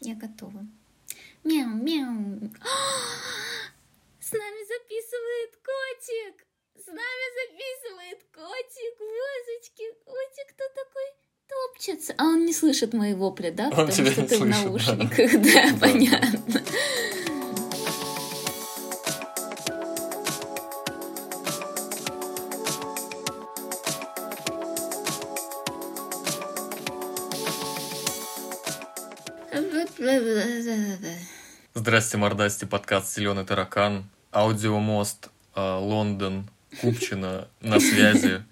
Я готова. Мяу, мяу. С нами записывает котик. С нами записывает котик. Божечки, котик кто такой? Топчется. А он не слышит мои вопли, да? Он Потому что ты в слышит, да. наушниках. Да, Да. понятно. Здрасте, мордасти, подкаст «Зеленый таракан», аудиомост, э, Лондон, Купчино на связи.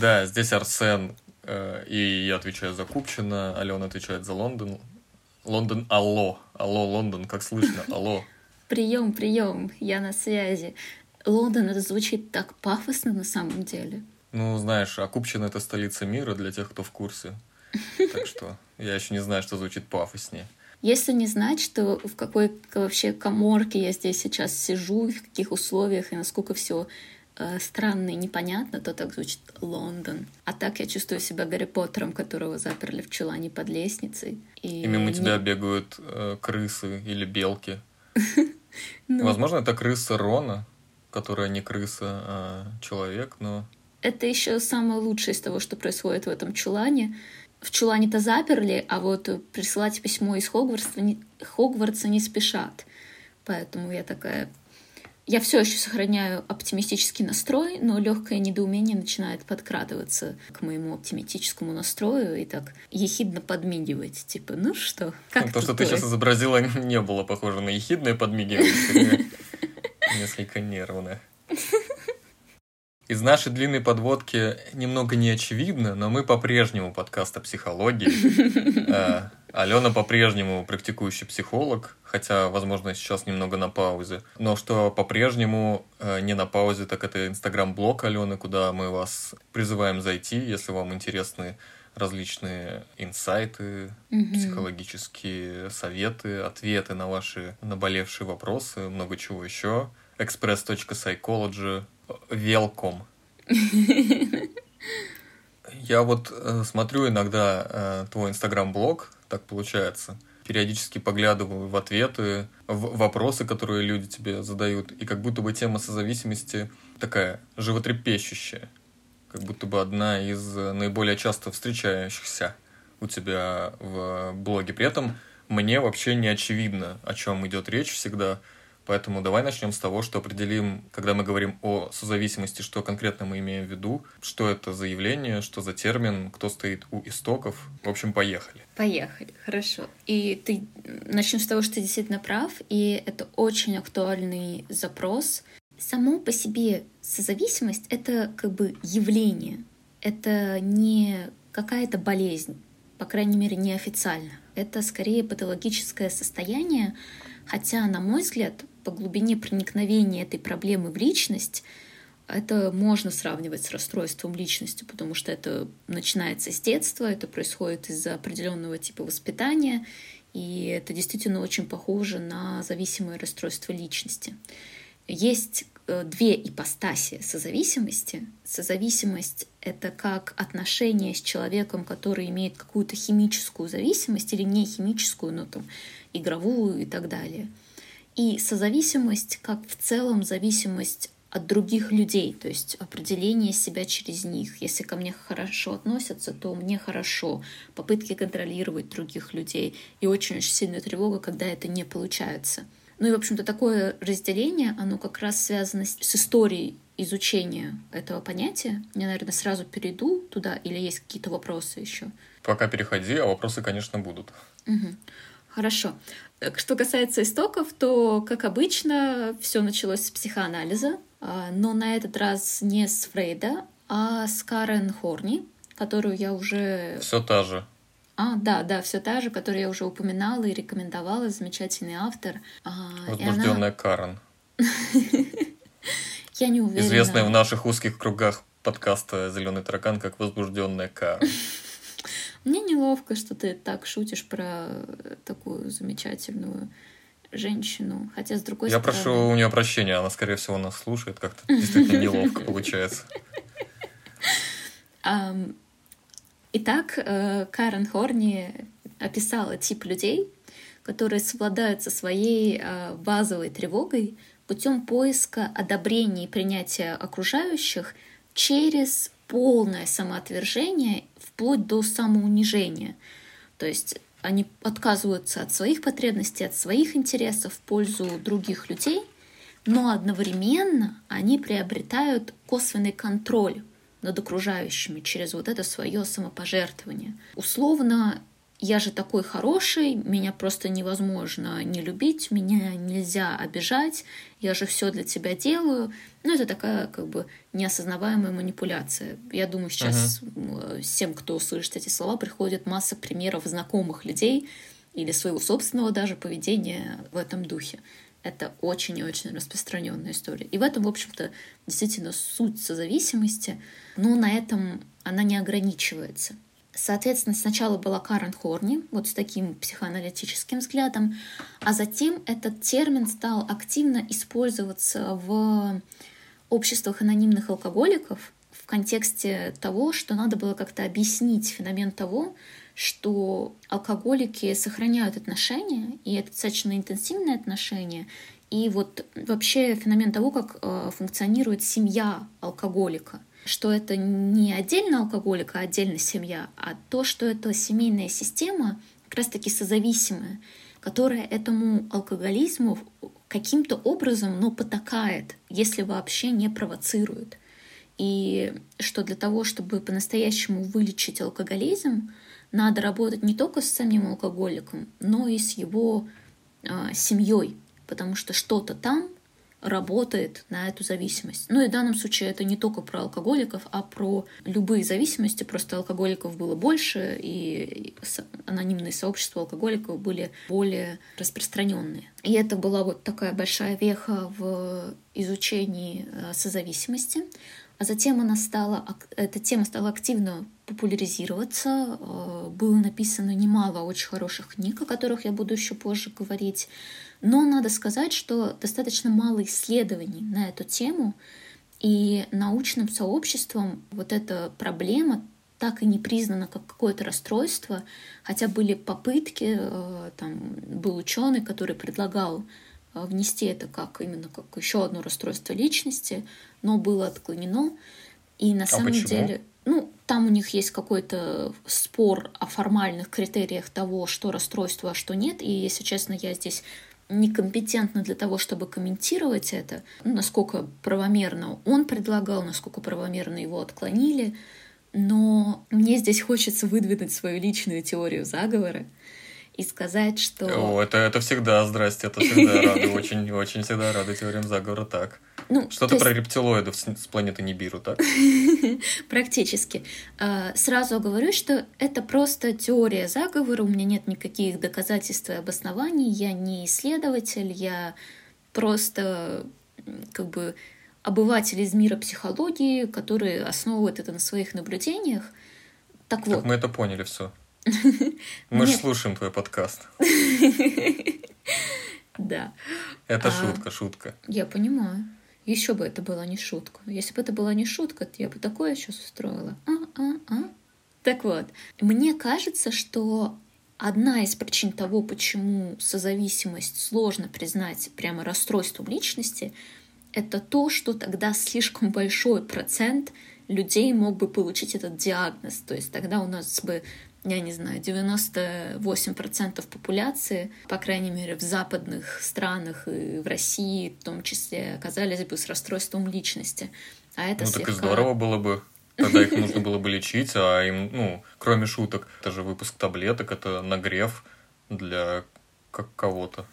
Да, здесь Арсен, э, и я отвечаю за Купчино, Алена отвечает за Лондон. Лондон, алло, алло, Лондон, как слышно, алло. Прием, прием, я на связи. Лондон, это звучит так пафосно на самом деле. Ну, знаешь, а Купчино это столица мира для тех, кто в курсе. Так что я еще не знаю, что звучит пафоснее. Если не знать, что в какой вообще коморке я здесь сейчас сижу, в каких условиях, и насколько все странно и непонятно, то так звучит Лондон. А так я чувствую себя Гарри Поттером, которого заперли в чулане под лестницей. И, И мимо не- тебя бегают э, крысы или белки. ну, Возможно, это крыса Рона, которая не крыса, а человек, но... Это еще самое лучшее из того, что происходит в этом чулане. В чулане-то заперли, а вот присылать письмо из Хогвартса не, Хогвартса не спешат. Поэтому я такая... Я все еще сохраняю оптимистический настрой, но легкое недоумение начинает подкрадываться к моему оптимистическому настрою и так ехидно подмигивать. Типа, ну что, как То, что ты сейчас твой?» изобразила, не было похоже на ехидное подмигивание, несколько нервное. Из нашей длинной подводки немного не очевидно, но мы по-прежнему подкаст о психологии. Э, Алена по-прежнему практикующий психолог, хотя, возможно, сейчас немного на паузе. Но что по-прежнему э, не на паузе, так это инстаграм-блог Алены, куда мы вас призываем зайти, если вам интересны различные инсайты, Мгм. психологические советы, ответы на ваши наболевшие вопросы, много чего еще. express.psychology. Welcome. Я вот э, смотрю иногда э, твой инстаграм-блог, так получается. Периодически поглядываю в ответы, в вопросы, которые люди тебе задают, и как будто бы тема созависимости такая животрепещущая. Как будто бы одна из э, наиболее часто встречающихся у тебя в блоге. При этом мне вообще не очевидно, о чем идет речь всегда. Поэтому давай начнем с того, что определим, когда мы говорим о созависимости, что конкретно мы имеем в виду, что это за явление, что за термин, кто стоит у истоков. В общем, поехали. Поехали, хорошо. И ты начнем с того, что ты действительно прав, и это очень актуальный запрос. Само по себе созависимость — это как бы явление, это не какая-то болезнь, по крайней мере, неофициально. Это скорее патологическое состояние, хотя, на мой взгляд, по глубине проникновения этой проблемы в личность это можно сравнивать с расстройством личности, потому что это начинается с детства, это происходит из-за определенного типа воспитания, и это действительно очень похоже на зависимое расстройство личности. Есть э, две ипостаси созависимости. Созависимость — это как отношение с человеком, который имеет какую-то химическую зависимость или не химическую, но там игровую и так далее. И созависимость как в целом зависимость от других людей, то есть определение себя через них. Если ко мне хорошо относятся, то мне хорошо. Попытки контролировать других людей. И очень-очень сильная тревога, когда это не получается. Ну и, в общем-то, такое разделение, оно как раз связано с историей изучения этого понятия. Я, наверное, сразу перейду туда, или есть какие-то вопросы еще? Пока переходи, а вопросы, конечно, будут. Мгм. Хорошо. Так, Что касается истоков, то, как обычно, все началось с психоанализа, а, но на этот раз не с Фрейда, а с Карен Хорни, которую я уже... Все та же. А, да, да, все та же, которую я уже упоминала и рекомендовала, замечательный автор. И она- Возбужденная Карен. Я не уверена. Известная в наших узких кругах подкаста «Зеленый таракан» как возбужденная Карен. Мне неловко, что ты так шутишь про такую замечательную женщину. Хотя, с другой Я стороны... прошу у нее прощения, она, скорее всего, нас слушает. Как-то действительно неловко получается. Итак, э, Карен Хорни описала тип людей, которые совладают со своей э, базовой тревогой путем поиска одобрения и принятия окружающих через полное самоотвержение вплоть до самоунижения. То есть они отказываются от своих потребностей, от своих интересов в пользу других людей, но одновременно они приобретают косвенный контроль над окружающими через вот это свое самопожертвование. Условно, я же такой хороший, меня просто невозможно не любить, меня нельзя обижать, я же все для тебя делаю. Ну, это такая как бы неосознаваемая манипуляция. Я думаю, сейчас uh-huh. всем, кто слышит эти слова, приходит масса примеров знакомых людей или своего собственного даже поведения в этом духе. Это очень и очень распространенная история. И в этом, в общем-то, действительно суть созависимости, но на этом она не ограничивается. Соответственно, сначала была Карен Хорни, вот с таким психоаналитическим взглядом, а затем этот термин стал активно использоваться в обществах анонимных алкоголиков в контексте того, что надо было как-то объяснить феномен того, что алкоголики сохраняют отношения, и это достаточно интенсивные отношения, и вот вообще феномен того, как э, функционирует семья алкоголика — что это не отдельно алкоголик, а отдельно семья, а то, что это семейная система, как раз-таки созависимая, которая этому алкоголизму каким-то образом, но потакает, если вообще не провоцирует. И что для того, чтобы по-настоящему вылечить алкоголизм, надо работать не только с самим алкоголиком, но и с его э, семьей, потому что что-то там работает на эту зависимость. Ну и в данном случае это не только про алкоголиков, а про любые зависимости. Просто алкоголиков было больше, и анонимные сообщества алкоголиков были более распространенные. И это была вот такая большая веха в изучении э, созависимости. А затем она стала, эта тема стала активно популяризироваться. Э, было написано немало очень хороших книг, о которых я буду еще позже говорить. Но надо сказать, что достаточно мало исследований на эту тему, и научным сообществом вот эта проблема так и не признана как какое-то расстройство, хотя были попытки, э, там был ученый, который предлагал э, внести это как именно как еще одно расстройство личности, но было отклонено. И на а самом почему? деле, ну, там у них есть какой-то спор о формальных критериях того, что расстройство, а что нет. И, если честно, я здесь некомпетентна для того, чтобы комментировать это, насколько правомерно он предлагал, насколько правомерно его отклонили. Но мне здесь хочется выдвинуть свою личную теорию заговора и сказать, что... О, это, это всегда, здрасте, это всегда рады, очень, очень всегда рады теориям заговора, так. Ну, Что-то есть... про рептилоидов с, с планеты Нибиру, так? Практически. А, сразу говорю, что это просто теория заговора, у меня нет никаких доказательств и обоснований, я не исследователь, я просто как бы обыватель из мира психологии, который основывает это на своих наблюдениях. Так вот. Так мы это поняли все. Мы же слушаем твой подкаст. Да. Это а, шутка, шутка. Я понимаю. Еще бы это была не шутка. Если бы это была не шутка, то я бы такое сейчас устроила. А-а-а. Так вот, мне кажется, что одна из причин того, почему созависимость сложно признать прямо расстройством личности, это то, что тогда слишком большой процент людей мог бы получить этот диагноз. То есть тогда у нас бы я не знаю, 98% популяции, по крайней мере, в западных странах и в России в том числе, оказались бы с расстройством личности. А это ну, слегка... так и здорово было бы. Тогда их нужно было бы лечить, а им, ну, кроме шуток, это же выпуск таблеток, это нагрев для как кого-то.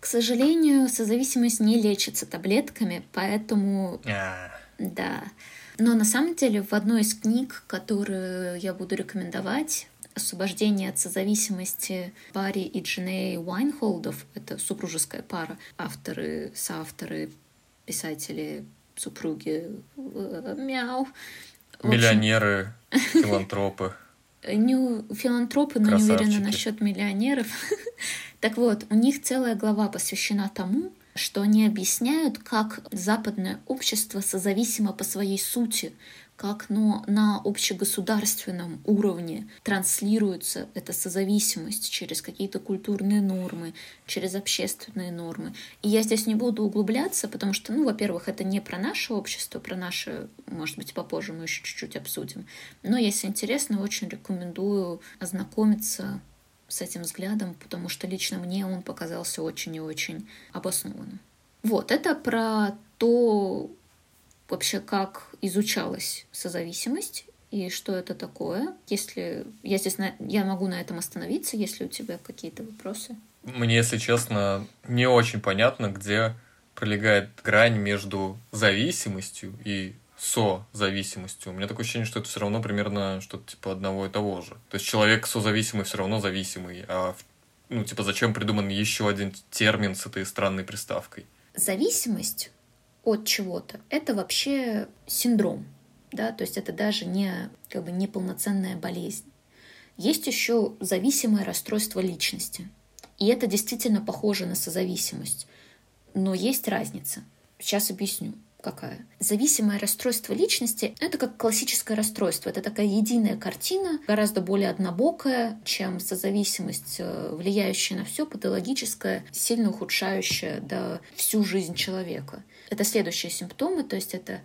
К сожалению, созависимость не лечится таблетками, поэтому... А. Да. Но на самом деле в одной из книг, которую я буду рекомендовать, освобождение от созависимости Барри и Джиней Уайнхолдов, это супружеская пара, авторы, соавторы, писатели, супруги, э, мяу. Миллионеры, филантропы. Не филантропы, но не уверена насчет миллионеров. так вот, у них целая глава посвящена тому, что они объясняют, как западное общество созависимо по своей сути, как но на общегосударственном уровне транслируется эта созависимость через какие-то культурные нормы, через общественные нормы. И я здесь не буду углубляться, потому что, ну, во-первых, это не про наше общество, про наше, может быть, попозже мы еще чуть-чуть обсудим. Но если интересно, очень рекомендую ознакомиться с этим взглядом, потому что лично мне он показался очень и очень обоснованным. Вот, это про то, вообще, как изучалась созависимость и что это такое. Если я здесь на, я могу на этом остановиться, если у тебя какие-то вопросы. Мне, если честно, не очень понятно, где пролегает грань между зависимостью и созависимостью. У меня такое ощущение, что это все равно примерно что-то типа одного и того же. То есть человек созависимый все равно зависимый, а ну, типа, зачем придуман еще один термин с этой странной приставкой? Зависимость от чего-то — это вообще синдром, да, то есть это даже не как бы неполноценная болезнь. Есть еще зависимое расстройство личности. И это действительно похоже на созависимость. Но есть разница. Сейчас объясню какая. Зависимое расстройство личности — это как классическое расстройство. Это такая единая картина, гораздо более однобокая, чем созависимость, э, влияющая на все, патологическая, сильно ухудшающая да, всю жизнь человека. Это следующие симптомы, то есть это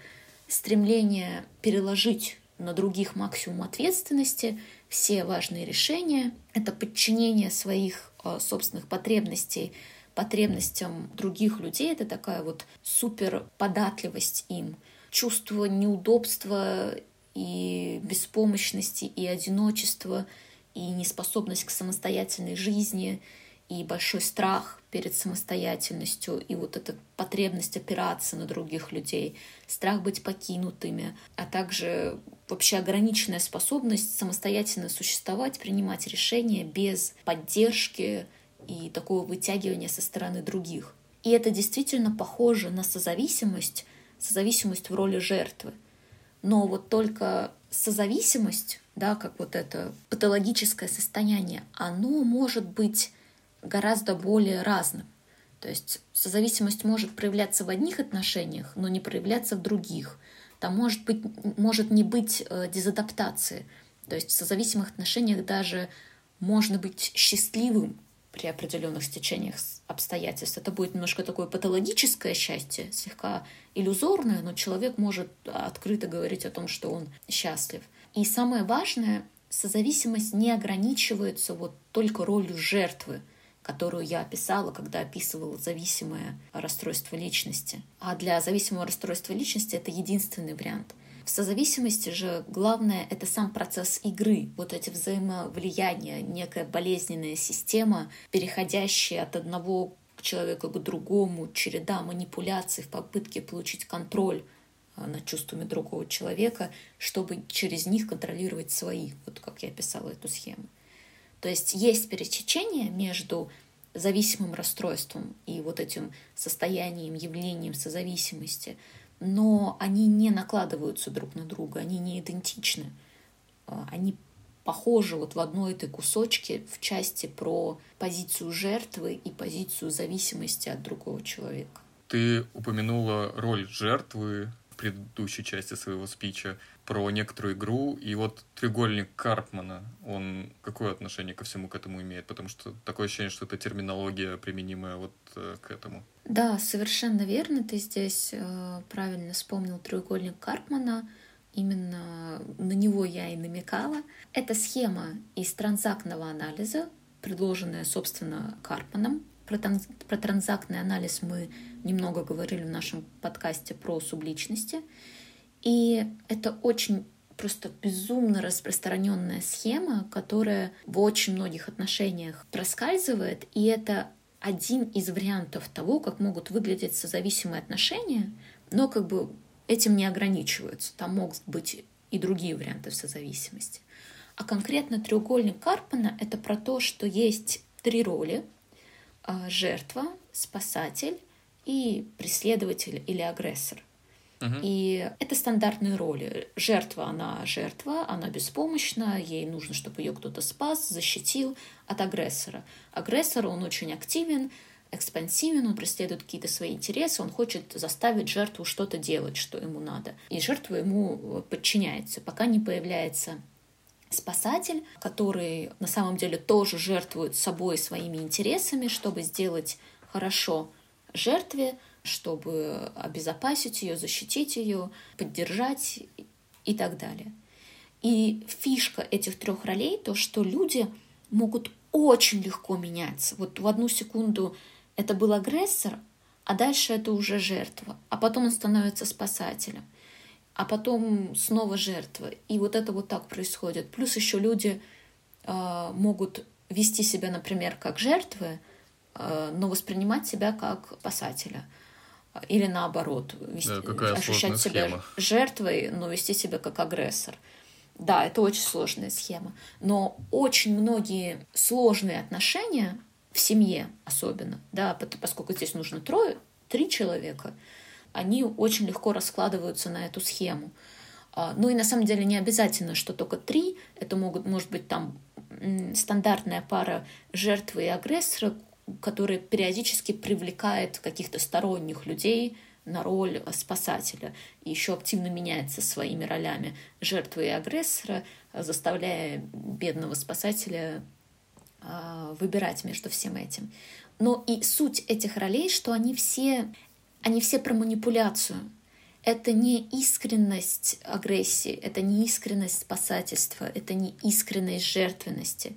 стремление переложить на других максимум ответственности, все важные решения, это подчинение своих э, собственных потребностей потребностям других людей, это такая вот супер податливость им, чувство неудобства и беспомощности, и одиночества, и неспособность к самостоятельной жизни, и большой страх перед самостоятельностью, и вот эта потребность опираться на других людей, страх быть покинутыми, а также вообще ограниченная способность самостоятельно существовать, принимать решения без поддержки, и такого вытягивания со стороны других. И это действительно похоже на созависимость, созависимость в роли жертвы. Но вот только созависимость, да, как вот это патологическое состояние, оно может быть гораздо более разным. То есть созависимость может проявляться в одних отношениях, но не проявляться в других. Там может, быть, может не быть э, дезадаптации. То есть в созависимых отношениях даже можно быть счастливым при определенных стечениях обстоятельств. Это будет немножко такое патологическое счастье, слегка иллюзорное, но человек может открыто говорить о том, что он счастлив. И самое важное, созависимость не ограничивается вот только ролью жертвы, которую я описала, когда описывала зависимое расстройство личности. А для зависимого расстройства личности это единственный вариант. В созависимости же главное — это сам процесс игры, вот эти взаимовлияния, некая болезненная система, переходящая от одного к человеку к другому, череда манипуляций в попытке получить контроль а, над чувствами другого человека, чтобы через них контролировать свои, вот как я описала эту схему. То есть есть пересечение между зависимым расстройством и вот этим состоянием, явлением созависимости — но они не накладываются друг на друга, они не идентичны. А, они похожи вот в одной этой кусочке в части про позицию жертвы и позицию зависимости от другого человека. Ты упомянула роль жертвы в предыдущей части своего спича про некоторую игру, и вот треугольник Карпмана, он какое отношение ко всему к этому имеет? Потому что такое ощущение, что это терминология, применимая вот э, к этому. Да, совершенно верно. Ты здесь э, правильно вспомнил треугольник Карпмана. Именно на него я и намекала. Это схема из транзактного анализа, предложенная, собственно, Карпманом. Про, транз... про транзактный анализ мы немного говорили в нашем подкасте про субличности. И это очень просто безумно распространенная схема, которая в очень многих отношениях проскальзывает, и это один из вариантов того, как могут выглядеть созависимые отношения, но как бы этим не ограничиваются. Там могут быть и другие варианты созависимости. А конкретно треугольник Карпана — это про то, что есть три роли — жертва, спасатель и преследователь или агрессор. И это стандартные роли. Жертва, она жертва, она беспомощна, ей нужно, чтобы ее кто-то спас, защитил от агрессора. Агрессор, он очень активен, экспансивен, он преследует какие-то свои интересы, он хочет заставить жертву что-то делать, что ему надо. И жертва ему подчиняется, пока не появляется спасатель, который на самом деле тоже жертвует собой своими интересами, чтобы сделать хорошо жертве, чтобы обезопасить ее, защитить ее, поддержать и так далее. И фишка этих трех ролей то, что люди могут очень легко меняться. Вот в одну секунду это был агрессор, а дальше это уже жертва, а потом он становится спасателем, а потом снова жертва. И вот это вот так происходит. Плюс еще люди э, могут вести себя, например, как жертвы, э, но воспринимать себя как спасателя. Или наоборот, вести, да, ощущать себя схема. жертвой, но вести себя как агрессор. Да, это очень сложная схема. Но очень многие сложные отношения в семье особенно, да, поскольку здесь нужно трое, три человека, они очень легко раскладываются на эту схему. А, ну и на самом деле не обязательно, что только три, это могут, может быть там стандартная пара жертвы и агрессора, которая периодически привлекает каких-то сторонних людей на роль спасателя и еще активно меняется своими ролями жертвы и агрессора, заставляя бедного спасателя а, выбирать между всем этим. Но и суть этих ролей, что они все, они все про манипуляцию. Это не искренность агрессии, это не искренность спасательства, это не искренность жертвенности.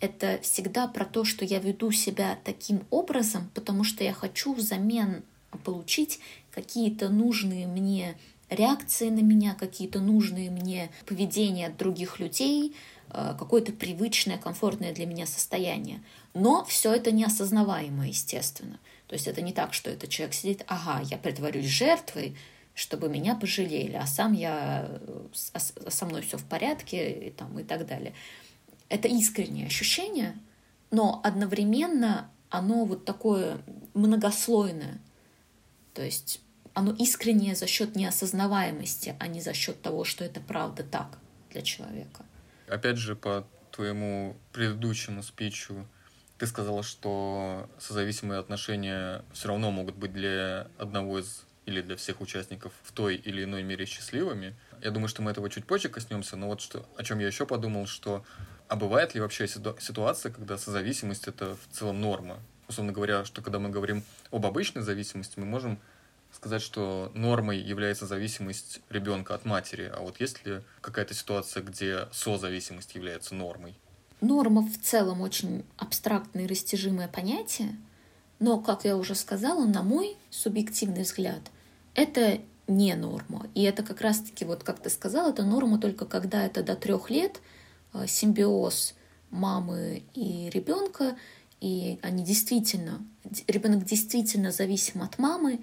Это всегда про то, что я веду себя таким образом, потому что я хочу взамен получить какие-то нужные мне реакции на меня, какие-то нужные мне поведения от других людей, Э, какое-то привычное, комфортное для меня состояние. Но все это неосознаваемо, естественно. То есть это не так, что этот человек сидит, ага, я притворюсь жертвой, чтобы меня пожалели, а сам я, а со мной все в порядке и, там, и так далее. Это искреннее ощущение, но одновременно оно вот такое многослойное. То есть оно искреннее за счет неосознаваемости, а не за счет того, что это правда так для человека. Опять же, по твоему предыдущему спичу, ты сказала, что созависимые отношения все равно могут быть для одного из или для всех участников в той или иной мере счастливыми. Я думаю, что мы этого чуть позже коснемся, но вот что, о чем я еще подумал, что а бывает ли вообще ситуация, когда созависимость это в целом норма? Условно говоря, что когда мы говорим об обычной зависимости, мы можем сказать, что нормой является зависимость ребенка от матери, а вот есть ли какая-то ситуация, где созависимость является нормой? Норма в целом очень абстрактное и растяжимое понятие, но, как я уже сказала, на мой субъективный взгляд, это не норма. И это как раз-таки, вот как ты сказала, это норма только когда это до трех лет симбиоз мамы и ребенка, и они действительно, ребенок действительно зависим от мамы,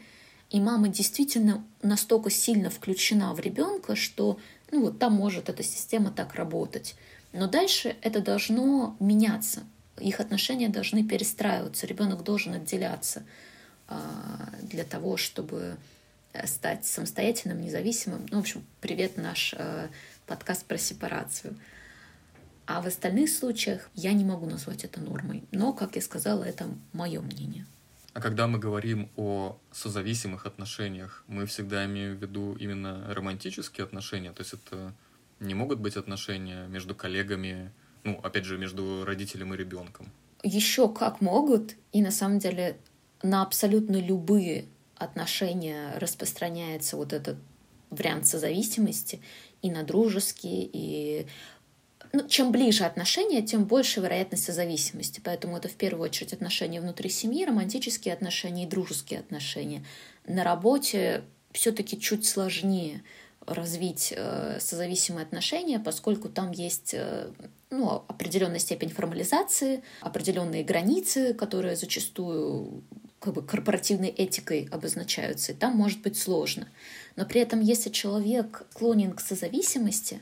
и мама действительно настолько сильно включена в ребенка, что ну, вот там может эта система так работать. Но дальше это должно меняться. Их отношения должны перестраиваться. Ребенок должен отделяться а, для того, чтобы э, стать самостоятельным, независимым. Ну, в общем, привет наш э, подкаст про сепарацию. А в остальных случаях я не могу назвать это нормой. Но, как я сказала, это мое мнение. А когда мы говорим о созависимых отношениях, мы всегда имеем в виду именно романтические отношения, то есть это не могут быть отношения между коллегами, ну, опять же, между родителем и ребенком. Еще как могут, и на самом деле на абсолютно любые отношения распространяется вот этот вариант созависимости и на дружеские, и ну, чем ближе отношения, тем больше вероятность зависимости. Поэтому это в первую очередь отношения внутри семьи, романтические отношения и дружеские отношения. На работе все-таки чуть сложнее развить э, созависимые отношения, поскольку там есть э, ну, определенная степень формализации, определенные границы, которые зачастую как бы корпоративной этикой обозначаются, и там может быть сложно. Но при этом, если человек склонен к созависимости,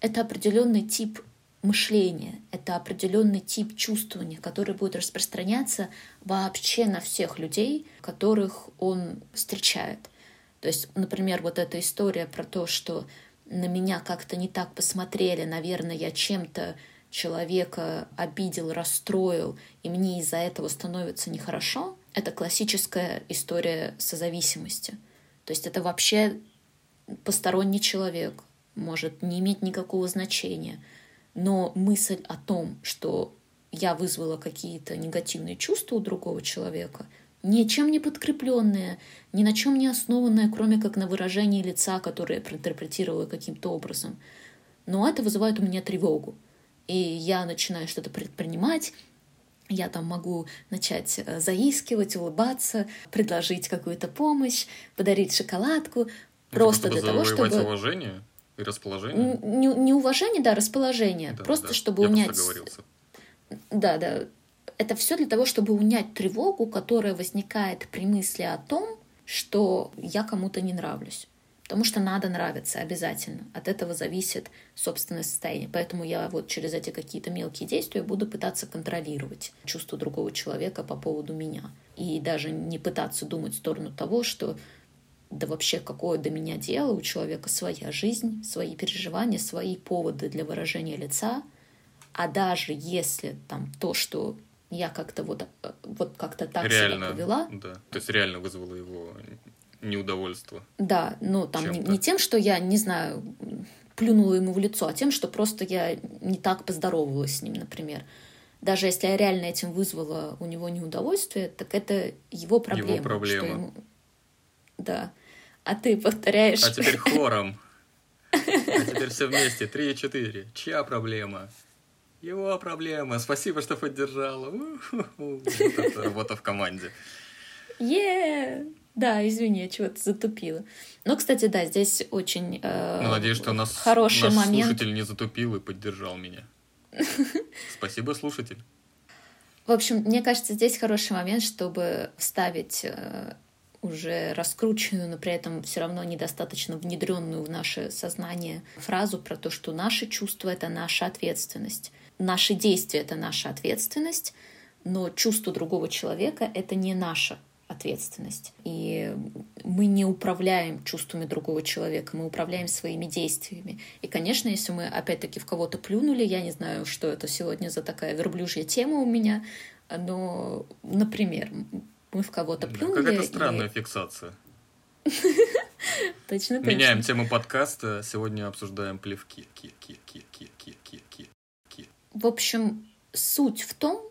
это определенный тип мышления, это определенный тип чувствования, который будет распространяться вообще на всех людей, которых он встречает. То есть, например, вот эта история про то, что на меня как-то не так посмотрели, наверное, я чем-то человека обидел, расстроил, и мне из-за этого становится нехорошо, это классическая история созависимости. То есть это вообще посторонний человек, может не иметь никакого значения. Но мысль о том, что я вызвала какие-то негативные чувства у другого человека, ничем не подкрепленные, ни на чем не основанные, кроме как на выражении лица, которое я проинтерпретировала каким-то образом. Но это вызывает у меня тревогу. И я начинаю что-то предпринимать, я там могу начать э, заискивать, улыбаться, предложить какую-то помощь, подарить шоколадку, ну, просто типа, для того, чтобы... уважение и расположение? Не, не уважение, да, расположение. Да, просто да. чтобы я унять... Да, да. Это все для того, чтобы унять тревогу, которая возникает при мысли о том, что я кому-то не нравлюсь. Потому что надо нравиться обязательно. От этого зависит собственное состояние. Поэтому я вот через эти какие-то мелкие действия буду пытаться контролировать чувство другого человека по поводу меня. И даже не пытаться думать в сторону того, что да вообще какое до меня дело, у человека своя жизнь, свои переживания, свои поводы для выражения лица. А даже если там то, что я как-то вот, э, вот как-то так реально, себя повела. Да. То есть реально вызвало его неудовольство. Да, ну там не, не тем, что я, не знаю, плюнула ему в лицо, а тем, что просто я не так поздоровалась с ним, например. Даже если я реально этим вызвала у него неудовольствие, так это его проблема. Его проблема. Что ему... Да. А ты повторяешь... А теперь хором. А теперь все вместе. Три и четыре. Чья проблема? Его проблема. Спасибо, что поддержала. Работа в команде. Yeah! Да, извини, я чего-то затупила. Но, кстати, да, здесь очень э, ну, надеюсь, что нас, хороший наш момент. слушатель не затупил и поддержал меня. Спасибо, слушатель. В общем, мне кажется, здесь хороший момент, чтобы вставить э, уже раскрученную, но при этом все равно недостаточно внедренную в наше сознание фразу про то, что наши чувства — это наша ответственность. Наши действия — это наша ответственность, но чувство другого человека — это не наша ответственность. И мы не управляем чувствами другого человека, мы управляем своими действиями. И, конечно, если мы опять-таки в кого-то плюнули, я не знаю, что это сегодня за такая верблюжья тема у меня, но, например, мы в кого-то плюнули. Какая-то странная и... фиксация. Точно, точно. Меняем тему подкаста. Сегодня обсуждаем плевки. В общем, суть в том,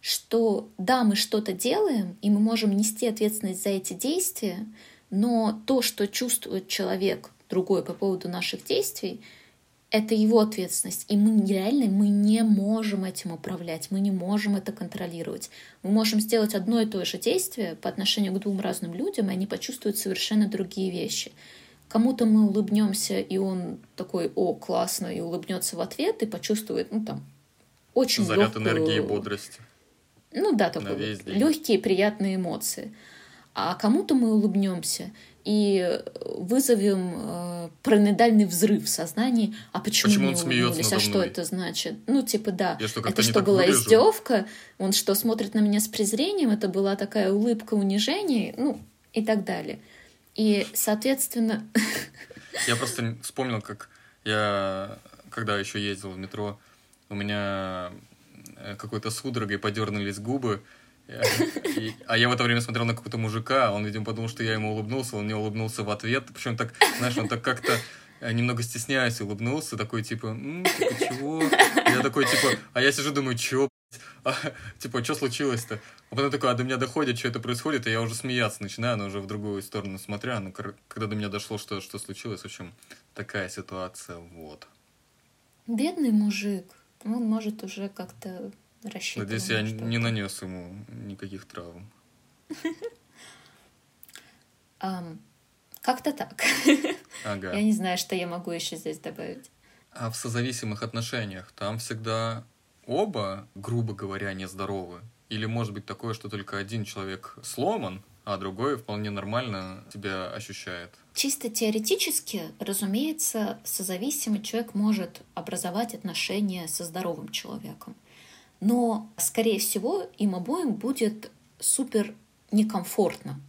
что да, мы что-то делаем, и мы можем нести ответственность за эти действия, но то, что чувствует человек другой по поводу наших действий, это его ответственность. И мы реально мы не можем этим управлять, мы не можем это контролировать. Мы можем сделать одно и то же действие по отношению к двум разным людям, и они почувствуют совершенно другие вещи. Кому-то мы улыбнемся, и он такой, о, классно, и улыбнется в ответ, и почувствует, ну там, очень Заряд легкую... энергии и бодрости. Ну да, такой легкие приятные эмоции. А кому-то мы улыбнемся и вызовем э, параноидальный взрыв в сознании. А почему, почему он улыбнулись? А что это значит? Ну, типа, да. Я что, это что, была выгляжу? издевка? Он что, смотрит на меня с презрением? Это была такая улыбка унижения? Ну, и так далее. И, соответственно... Я просто вспомнил, как я, когда еще ездил в метро, у меня Э, какой-то судорогой подернулись губы. А я в это время смотрел на какого-то мужика, он, видимо, подумал, что я ему улыбнулся, он мне улыбнулся в ответ. Причем так, знаешь, он так как-то э, немного стесняясь улыбнулся, такой типа, М, типа, чего? Я такой типа, а я сижу, думаю, чё, а, типа, что случилось-то? А потом такой, а до меня доходит, что это происходит, и я уже смеяться начинаю, но уже в другую сторону смотря, ну, когда до меня дошло, что, что случилось, в общем, такая ситуация, вот. Бедный мужик. Он может уже как-то рассчитывать. Надеюсь, я не нанес ему никаких травм. Как-то так. Ага. Я не знаю, что я могу еще здесь добавить. А в созависимых отношениях там всегда оба, грубо говоря, нездоровы? Или может быть такое, что только один человек сломан, а другой вполне нормально себя ощущает. Чисто теоретически, разумеется, созависимый человек может образовать отношения со здоровым человеком. Но, скорее всего, им обоим будет супер некомфортно.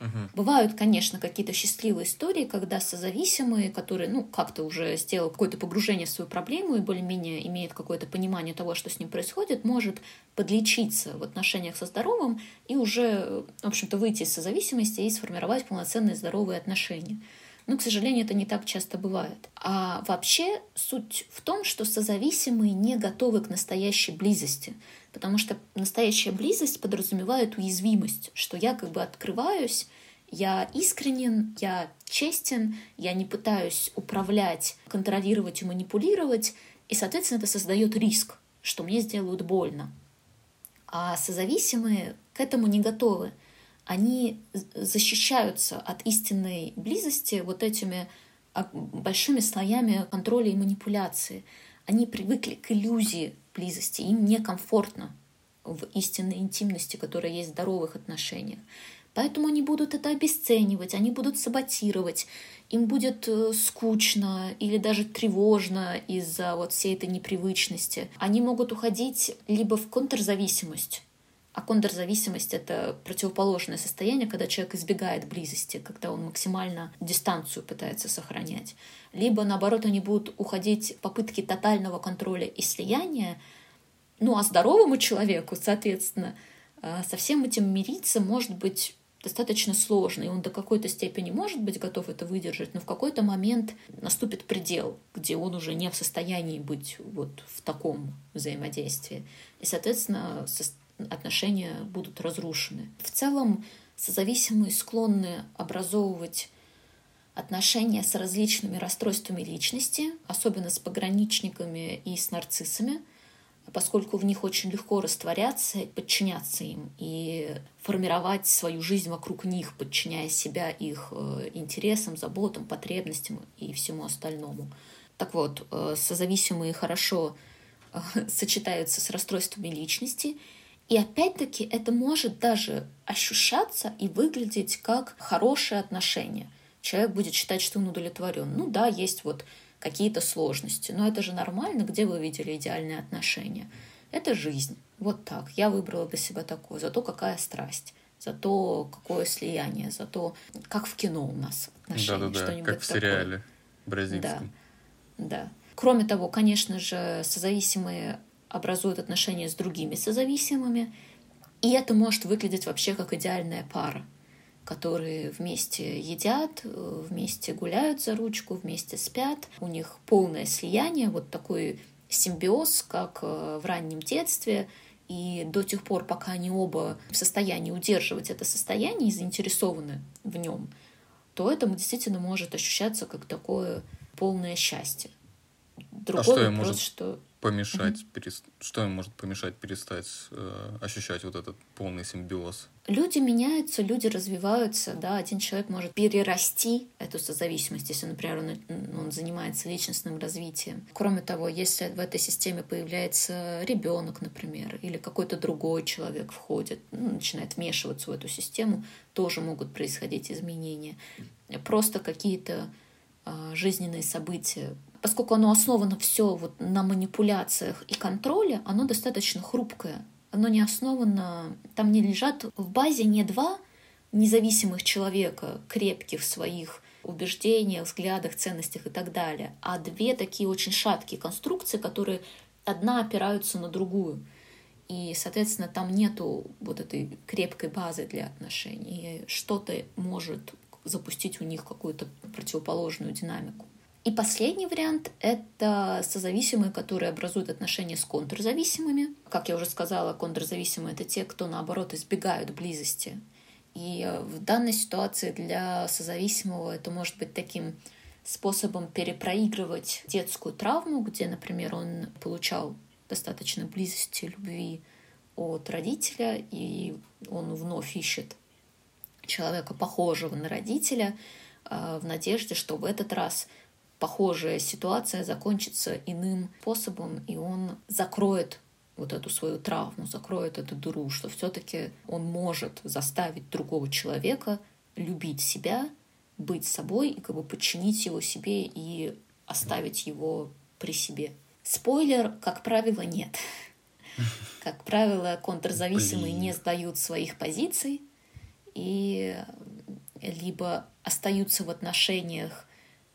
Мгм. Бывают, конечно, какие-то счастливые истории, когда созависимые, которые, ну, как-то уже сделал какое-то погружение в свою проблему и более-менее имеет какое-то понимание того, что с ним происходит, может подлечиться в отношениях со здоровым и уже, в общем-то, выйти из созависимости и сформировать полноценные здоровые отношения. Но, к сожалению, это не так часто бывает. А вообще суть в том, что созависимые не готовы к настоящей близости. Потому что настоящая близость подразумевает уязвимость, что я как бы открываюсь, я искренен, я честен, я не пытаюсь управлять, контролировать и манипулировать, и, соответственно, это создает риск, что мне сделают больно. А созависимые к этому не готовы. Они защищаются от истинной близости вот этими а, большими слоями контроля и манипуляции. Они привыкли к иллюзии близости, им некомфортно в истинной интимности, которая есть в здоровых отношениях. Поэтому они будут это обесценивать, они будут саботировать, им будет э, скучно или даже тревожно из-за вот всей этой непривычности. Они могут уходить либо в контрзависимость, а контрзависимость — это противоположное состояние, когда человек избегает близости, когда он максимально дистанцию пытается сохранять. Либо, наоборот, они будут уходить в попытки тотального контроля и слияния. Ну, а здоровому человеку, соответственно, э, со всем этим мириться может быть достаточно сложно, и он до какой-то степени может быть готов это выдержать, но в какой-то момент наступит предел, где он уже не в состоянии быть вот в таком взаимодействии. И, соответственно, отношения будут разрушены. В целом, созависимые склонны образовывать отношения с различными расстройствами личности, особенно с пограничниками и с нарциссами, поскольку в них очень легко растворяться, подчиняться им и формировать свою жизнь вокруг них, подчиняя себя их э, интересам, заботам, потребностям и всему остальному. Так вот, э, созависимые хорошо э, сочетаются с расстройствами личности, и опять-таки это может даже ощущаться и выглядеть как хорошее отношение. Человек будет считать, что он удовлетворен. Ну да, есть вот какие-то сложности, но это же нормально, где вы видели идеальные отношения. Это жизнь. Вот так. Я выбрала для себя такое. Зато какая страсть. Зато какое слияние. Зато как в кино у нас отношения. Да-да-да, как в сериале бразильском. Да, да. Кроме того, конечно же, созависимые образуют отношения с другими созависимыми, и это может выглядеть вообще как идеальная пара, которые вместе едят, вместе гуляют за ручку, вместе спят, у них полное слияние, вот такой симбиоз, как э, в раннем детстве, и до тех пор, пока они оба в состоянии удерживать это состояние и заинтересованы в нем, то это действительно может ощущаться как такое полное счастье. Другой а что вопрос, может... что помешать, угу. перест... что им может помешать перестать э, ощущать вот этот полный симбиоз? Люди меняются, люди развиваются, да, один человек может перерасти эту созависимость, если, например, он, он занимается личностным развитием. Кроме того, если в этой системе появляется ребенок, например, или какой-то другой человек входит, ну, начинает вмешиваться в эту систему, тоже могут происходить изменения. Просто какие-то э, жизненные события поскольку оно основано все вот на манипуляциях и контроле, оно достаточно хрупкое. Оно не основано, там не лежат в базе не два независимых человека, крепких в своих убеждениях, взглядах, ценностях и так далее, а две такие очень шаткие конструкции, которые одна опираются на другую. И, соответственно, там нету вот этой крепкой базы для отношений. Что-то может запустить у них какую-то противоположную динамику. И последний вариант — это созависимые, которые образуют отношения с контрзависимыми. Как я уже сказала, контрзависимые — это те, кто, наоборот, избегают близости. И в данной ситуации для созависимого это может быть таким способом перепроигрывать детскую травму, где, например, он получал достаточно близости, любви от родителя, и он вновь ищет человека, похожего на родителя, э, в надежде, что в этот раз похожая ситуация закончится иным способом, и он закроет вот эту свою травму, закроет эту дыру, что все-таки он может заставить другого человека любить себя, быть собой и как бы подчинить его себе и оставить его при себе. Спойлер, как правило, нет. Как правило, контрзависимые Блин. не сдают своих позиций, и либо остаются в отношениях,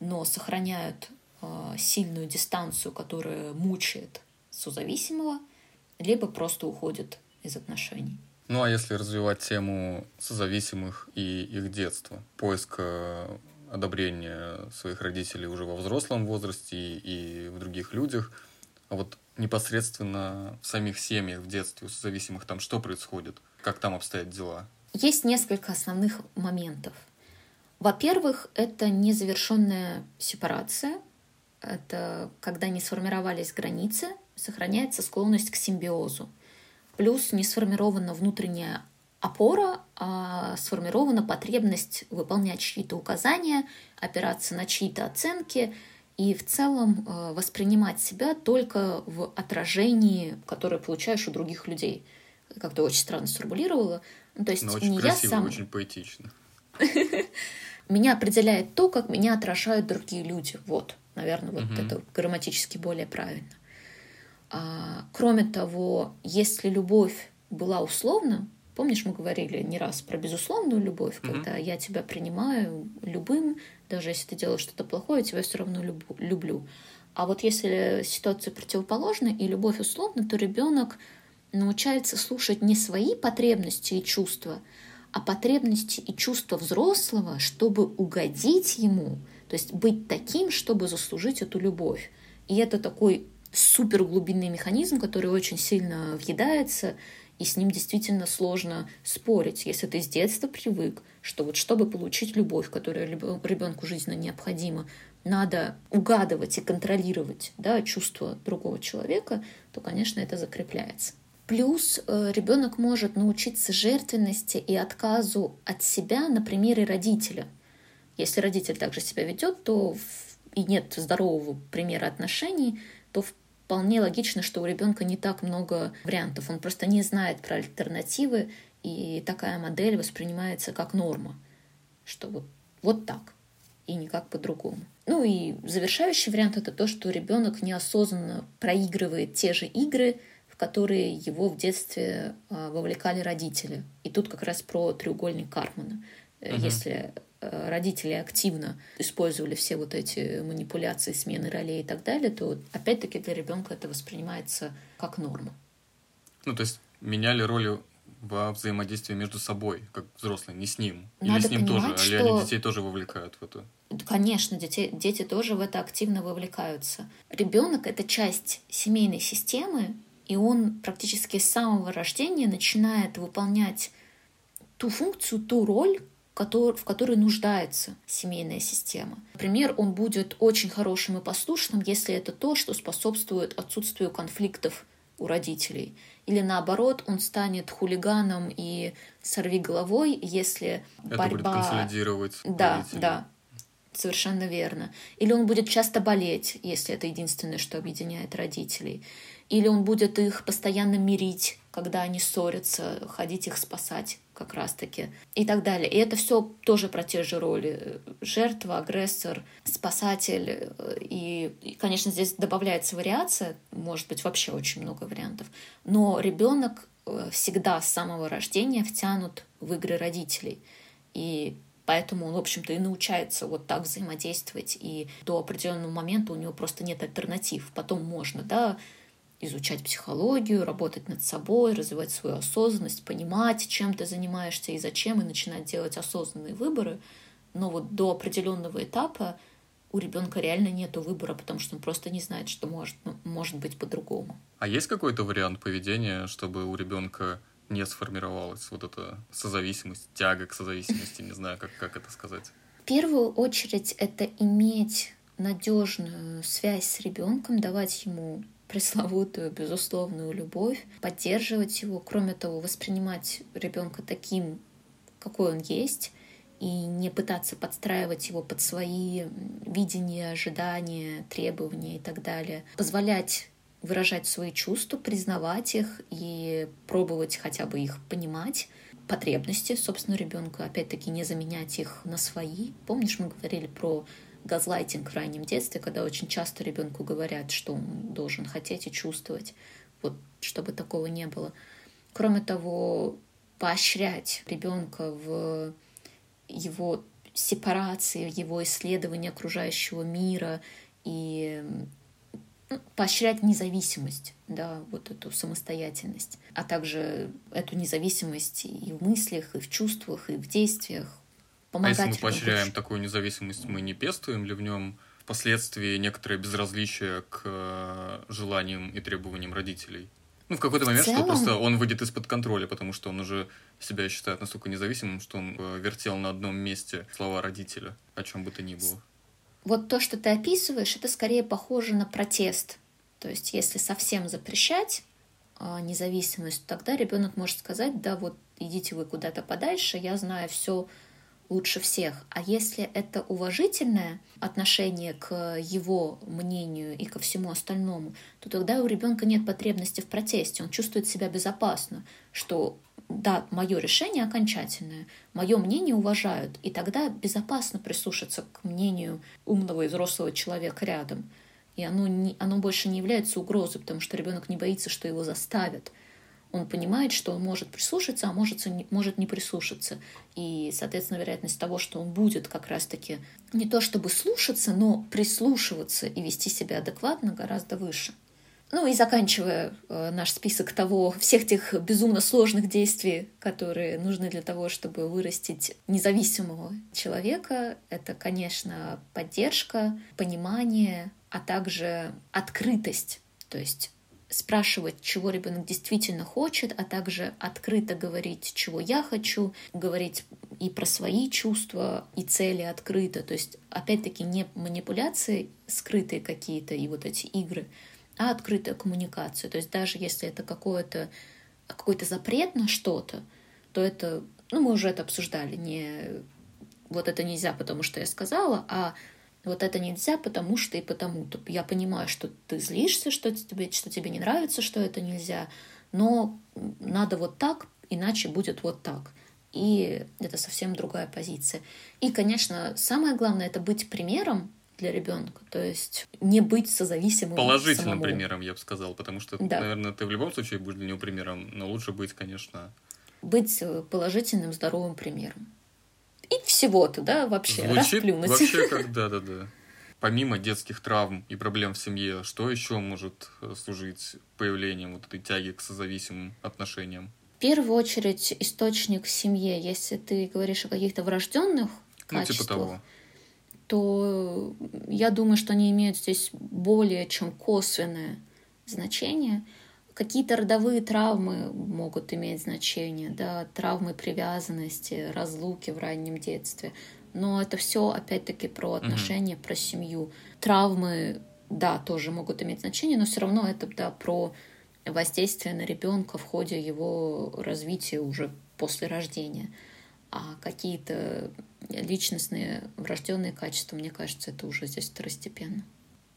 но сохраняют э, сильную дистанцию, которая мучает созависимого, либо просто уходят из отношений. Ну а если развивать тему созависимых и их детства, поиск э, одобрения своих родителей уже во взрослом возрасте и в других людях, а вот непосредственно в самих семьях в детстве у созависимых там что происходит? Как там обстоят дела? Есть несколько основных моментов. Во-первых, это незавершенная сепарация. Это когда не сформировались границы, сохраняется склонность к симбиозу. Плюс не сформирована внутренняя опора, а сформирована потребность выполнять чьи-то указания, опираться на чьи-то оценки и в целом э, воспринимать себя только в отражении, которое получаешь у других людей. Как-то очень странно сформулировала. Ну, то есть Но очень не красиво, я сам... очень поэтично. Меня определяет то, как меня отражают другие люди. Вот, наверное, вот Мгм. это грамматически более правильно. А, кроме того, если любовь была условна, помнишь, мы говорили не раз про безусловную любовь, Мгм. когда я тебя принимаю любым, даже если ты делаешь что-то плохое, я тебя все равно любу- люблю. А вот если ситуация противоположна и любовь условна, то ребенок научается слушать не свои потребности и чувства, а потребности и чувства взрослого, чтобы угодить ему, то есть быть таким, чтобы заслужить эту любовь. И это такой суперглубинный механизм, который очень сильно въедается, и с ним действительно сложно спорить, если ты с детства привык, что вот чтобы получить любовь, которая ребенку жизненно необходима, надо угадывать и контролировать да, чувства другого человека, то, конечно, это закрепляется. Плюс э, ребенок может научиться жертвенности и отказу от себя на примере родителя. Если родитель также себя ведет, то и нет здорового примера отношений, то вполне логично, что у ребенка не так много вариантов. Он просто не знает про альтернативы, и такая модель воспринимается как норма, что вот, вот так и никак по-другому. Ну и завершающий вариант это то, что ребенок неосознанно проигрывает те же игры, которые его в детстве а, вовлекали родители. И тут как раз про треугольник Кармана. Мгм. Если э, родители активно использовали все вот эти манипуляции, смены ролей и так далее, то опять-таки для ребенка это воспринимается как норма. Ну, то есть меняли роли во взаимодействии между собой, как взрослые, не с ним. Или Надо с ним тоже, понимать, или что- они детей тоже вовлекают в это. Конечно, дети, дети тоже в это активно вовлекаются. Ребенок это часть семейной системы, и он практически с самого рождения начинает выполнять ту функцию, ту роль, в которой нуждается семейная система. Например, он будет очень хорошим и послушным, если это то, что способствует отсутствию конфликтов у родителей. Или наоборот, он станет хулиганом и сорви головой, если Это борьба... будет консолидировать Да, родителей. да, совершенно верно. Или он будет часто болеть, если это единственное, что объединяет родителей. Или он будет их постоянно мирить, когда они ссорятся, ходить их спасать как раз-таки и так далее. И это все тоже про те же роли. Жертва, агрессор, спасатель. И, и, конечно, здесь добавляется вариация, может быть, вообще очень много вариантов. Но ребенок э, всегда с самого рождения втянут в игры родителей. И Поэтому он, в общем-то, и научается вот так взаимодействовать. И до определенного момента у него просто нет альтернатив. Потом можно, да, изучать психологию, работать над собой, развивать свою осознанность, понимать, чем ты занимаешься и зачем, и начинать делать осознанные выборы. Но вот до определенного этапа у ребенка реально нет выбора, потому что он просто не знает, что может, может быть по-другому. А есть какой-то вариант поведения, чтобы у ребенка не сформировалась вот эта созависимость, тяга к созависимости, не знаю, как, как это сказать. В первую очередь это иметь надежную связь с ребенком, давать ему пресловутую безусловную любовь, поддерживать его, кроме того, воспринимать ребенка таким, какой он есть, и не пытаться подстраивать его под свои видения, ожидания, требования и так далее. Позволять выражать свои чувства, признавать их и пробовать хотя бы их понимать. Потребности, собственно, ребенка, опять-таки, не заменять их на свои. Помнишь, мы говорили про газлайтинг в раннем детстве, когда очень часто ребенку говорят, что он должен хотеть и чувствовать, вот чтобы такого не было. Кроме того, поощрять ребенка в его сепарации, его исследовании окружающего мира и поощрять независимость, да, вот эту самостоятельность, а также эту независимость и в мыслях, и в чувствах, и в действиях. Помогать а если мы поощряем больше. такую независимость, мы не пестуем ли в нем впоследствии некоторое безразличие к э, желаниям и требованиям родителей? Ну, в какой-то момент, в целом... что просто он выйдет из-под контроля, потому что он уже себя считает настолько независимым, что он э, вертел на одном месте слова родителя, о чем бы то ни было. Вот то, что ты описываешь, это скорее похоже на протест. То есть, если совсем запрещать э, независимость, тогда ребенок может сказать, да, вот идите вы куда-то подальше, я знаю все лучше всех. А если это уважительное отношение к его мнению и ко всему остальному, то тогда у ребенка нет потребности в протесте. Он чувствует себя безопасно, что да, мое решение окончательное, мое мнение уважают, и тогда безопасно прислушаться к мнению умного и взрослого человека рядом. И оно, не, оно больше не является угрозой, потому что ребенок не боится, что его заставят он понимает, что он может прислушаться, а может, может не прислушаться. И, соответственно, вероятность того, что он будет как раз-таки не то чтобы слушаться, но прислушиваться и вести себя адекватно гораздо выше. Ну и заканчивая э, наш список того, всех тех безумно сложных действий, которые нужны для того, чтобы вырастить независимого человека, это, конечно, поддержка, понимание, а также открытость. То есть спрашивать, чего ребенок действительно хочет, а также открыто говорить, чего я хочу, говорить и про свои чувства и цели открыто. То есть, опять-таки, не манипуляции скрытые какие-то и вот эти игры, а открытая коммуникация. То есть даже если это какое-то какой-то запрет на что-то, то это, ну, мы уже это обсуждали, не вот это нельзя, потому что я сказала, а вот это нельзя, потому что и потому. -то. Я понимаю, что ты злишься, что тебе, что тебе не нравится, что это нельзя, но надо вот так, иначе будет вот так. И это совсем другая позиция. И, конечно, самое главное это быть примером для ребенка, то есть не быть созависимым. Положительным самому. примером, я бы сказал, потому что, да. наверное, ты в любом случае будешь для него примером, но лучше быть, конечно. Быть э, положительным, здоровым примером и всего-то, да, вообще, Звучит расплюнуть. вообще как да-да-да. Помимо детских травм и проблем в семье, что еще может э, служить появлением вот этой тяги к созависимым отношениям? В первую очередь источник в семье. Если ты говоришь о каких-то врожденных ну, типа того. То я думаю, что они имеют здесь более чем косвенное значение – Какие-то родовые травмы могут иметь значение, да, травмы привязанности, разлуки в раннем детстве. Но это все опять-таки про отношения, mm-hmm. про семью. Травмы, да, тоже могут иметь значение, но все равно это да, про воздействие на ребенка в ходе его развития уже после рождения. А какие-то личностные врожденные качества, мне кажется, это уже здесь второстепенно.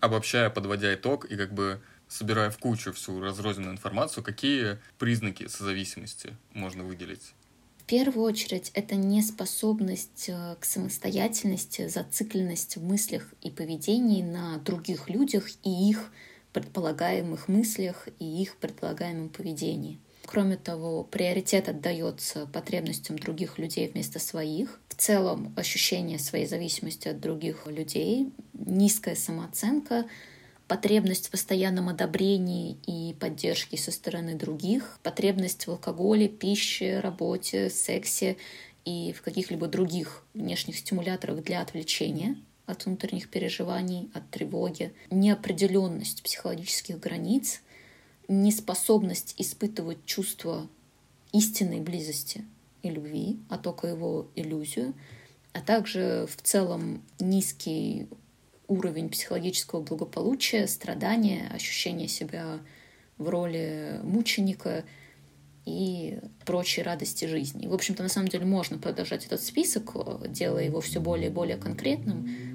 Обобщая, подводя итог и как бы собирая в кучу всю разрозненную информацию, какие признаки созависимости можно выделить? В первую очередь, это неспособность э, к самостоятельности, зацикленность в мыслях и поведении на других людях и их предполагаемых мыслях и их предполагаемом поведении. Кроме того, приоритет отдается потребностям других людей вместо своих. В целом, ощущение своей зависимости от других людей, низкая самооценка, потребность в постоянном одобрении и поддержке со стороны других, потребность в алкоголе, пище, работе, сексе и в каких-либо других внешних стимуляторах для отвлечения от внутренних переживаний, от тревоги, неопределенность психологических границ, неспособность испытывать чувство истинной близости и любви, а только его иллюзию, а также в целом низкий уровень психологического благополучия, страдания, ощущение себя в роли мученика и прочие радости жизни. В общем-то, на самом деле можно продолжать этот список, делая его все более и более конкретным,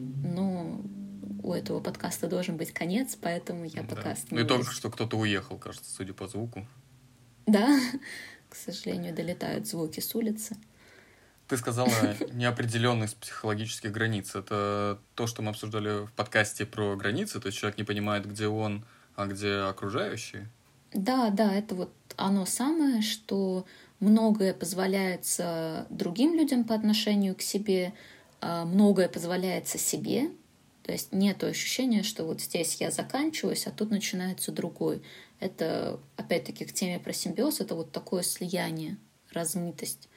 у этого подкаста должен быть конец, поэтому я да. пока Ну и только что кто-то уехал, кажется, судя по звуку. Да, к сожалению, долетают звуки с улицы. Ты сказала неопределенность психологических границ. Это то, что мы обсуждали в подкасте про границы, то есть человек не понимает, где он, а где окружающие? Да, да, это вот оно самое, что многое позволяется другим людям по отношению к себе, а многое позволяется себе. То есть нет ощущения, что вот здесь я заканчиваюсь, а тут начинается другой. Это, опять-таки, к теме про симбиоз, это вот такое слияние, размытость.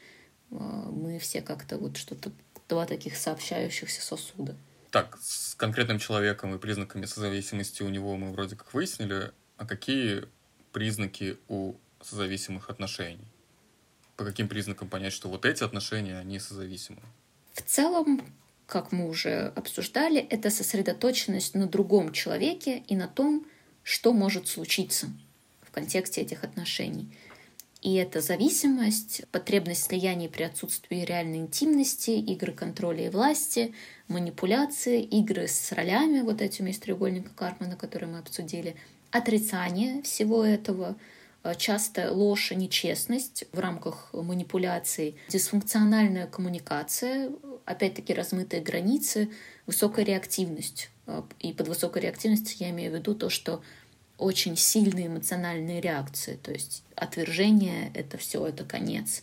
А, мы все как-то вот что-то, два таких сообщающихся сосуда. Так, с конкретным человеком и признаками созависимости у него мы вроде как выяснили, а какие признаки у созависимых отношений? По каким признакам понять, что вот эти отношения, они созависимы? В целом, как мы уже обсуждали, это сосредоточенность на другом человеке и на том, что может случиться в контексте этих отношений. И это зависимость, потребность слияния при отсутствии реальной интимности, игры контроля и власти, манипуляции, игры с ролями, вот этими из треугольника Кармана, которые мы обсудили, отрицание всего этого, э, часто ложь и нечестность в рамках манипуляций, дисфункциональная коммуникация, опять-таки размытые границы, высокая реактивность. Э, и под высокой реактивностью я имею в виду то, что очень сильные эмоциональные реакции. То есть отвержение — это все, это конец.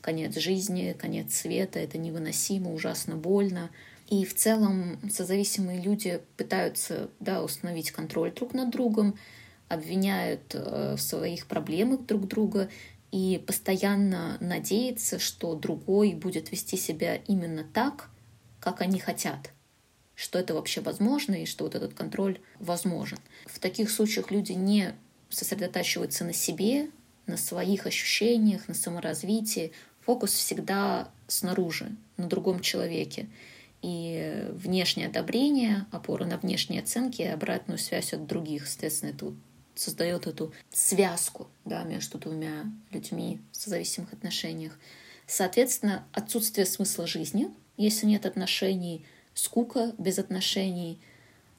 Конец жизни, конец света, это невыносимо, ужасно больно. И в целом созависимые люди пытаются да, установить контроль друг над другом, обвиняют э, в своих проблемах друг друга и постоянно надеются, что другой будет вести себя именно так, как они хотят что это вообще возможно и что вот этот контроль возможен. В таких случаях люди не сосредотачиваются на себе, на своих ощущениях, на саморазвитии. Фокус всегда снаружи, на другом человеке. И внешнее одобрение, опора на внешние оценки и обратную связь от других, соответственно, это создает эту связку да, между двумя людьми в созависимых отношениях. Соответственно, отсутствие смысла жизни, если нет отношений – скука без отношений,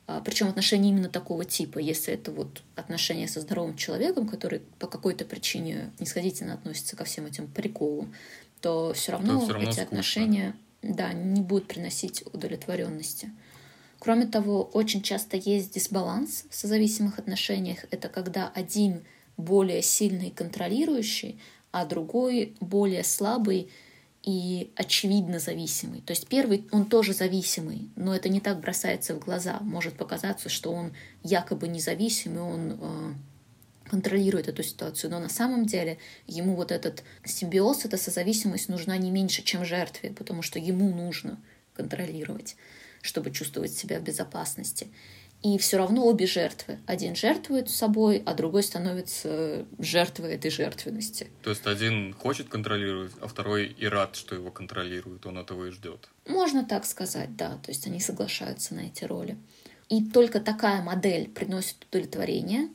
а, причем отношения именно такого типа. Если это вот отношения со здоровым человеком, который по какой-то причине нисходительно относится ко всем этим приколам, то все равно, все равно эти скучно. отношения да, не будут приносить удовлетворенности. Кроме того, очень часто есть дисбаланс в созависимых отношениях. Это когда один более сильный контролирующий, а другой более слабый и очевидно зависимый. То есть первый, он тоже зависимый, но это не так бросается в глаза. Может показаться, что он якобы независимый, он э, контролирует эту ситуацию, но на самом деле ему вот этот симбиоз, эта созависимость нужна не меньше, чем жертве, потому что ему нужно контролировать, чтобы чувствовать себя в безопасности. И все равно обе жертвы. Один жертвует собой, а другой становится жертвой этой жертвенности. То есть один хочет контролировать, а второй и рад, что его контролируют, он этого и ждет. Можно так сказать, да. То есть они соглашаются на эти роли. И только такая модель приносит удовлетворение.